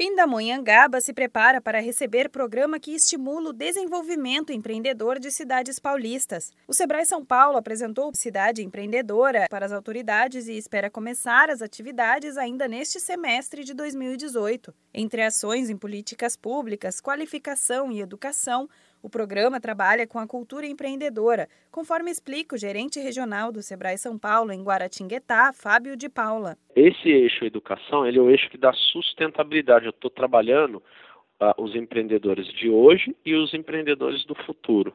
Pindamonhangaba se prepara para receber programa que estimula o desenvolvimento empreendedor de cidades paulistas. O Sebrae São Paulo apresentou Cidade Empreendedora para as autoridades e espera começar as atividades ainda neste semestre de 2018. Entre ações em políticas públicas, qualificação e educação, o programa trabalha com a cultura empreendedora, conforme explica o gerente regional do Sebrae São Paulo em Guaratinguetá, Fábio de Paula. Esse eixo educação, ele é o eixo que dá sustentabilidade. Eu estou trabalhando uh, os empreendedores de hoje e os empreendedores do futuro.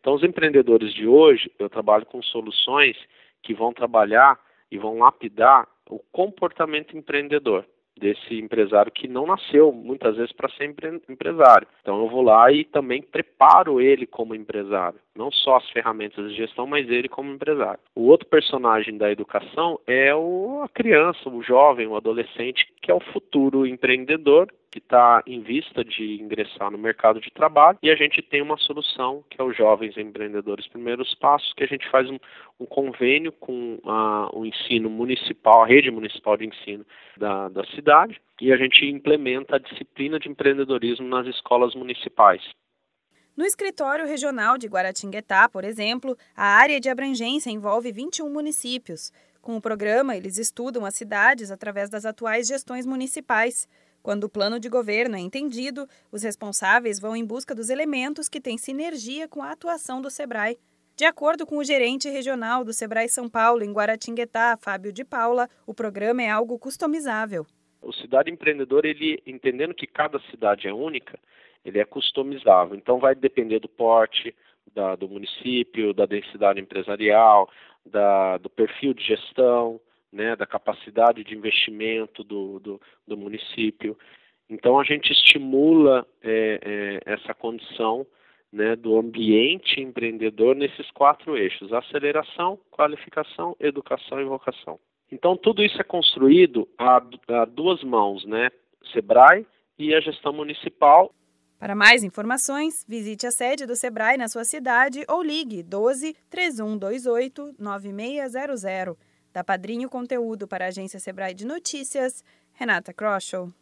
Então, os empreendedores de hoje, eu trabalho com soluções que vão trabalhar e vão lapidar o comportamento empreendedor desse empresário que não nasceu muitas vezes para ser empresário. Então eu vou lá e também preparo ele como empresário, não só as ferramentas de gestão, mas ele como empresário. O outro personagem da educação é o, a criança, o jovem, o adolescente, que é o futuro empreendedor que está em vista de ingressar no mercado de trabalho e a gente tem uma solução que é os jovens empreendedores primeiros passos que a gente faz um, um convênio com a, o ensino municipal, a rede municipal de ensino da, da cidade e a gente implementa a disciplina de empreendedorismo nas escolas municipais. No escritório regional de Guaratinguetá, por exemplo, a área de abrangência envolve 21 municípios. Com o programa, eles estudam as cidades através das atuais gestões municipais. Quando o plano de governo é entendido, os responsáveis vão em busca dos elementos que têm sinergia com a atuação do SEBRAE. De acordo com o gerente regional do Sebrae São Paulo, em Guaratinguetá, Fábio de Paula, o programa é algo customizável. O Cidade Empreendedor, ele entendendo que cada cidade é única, ele é customizável. Então vai depender do porte da, do município, da densidade empresarial, da, do perfil de gestão, né, da capacidade de investimento do, do, do município. Então, a gente estimula é, é, essa condição né, do ambiente empreendedor nesses quatro eixos: aceleração, qualificação, educação e vocação. Então, tudo isso é construído a, a duas mãos, né? SEBRAE e a gestão municipal. Para mais informações, visite a sede do Sebrae na sua cidade ou ligue 12 3128 9600. Da Padrinho Conteúdo para a agência Sebrae de Notícias, Renata Kroschel.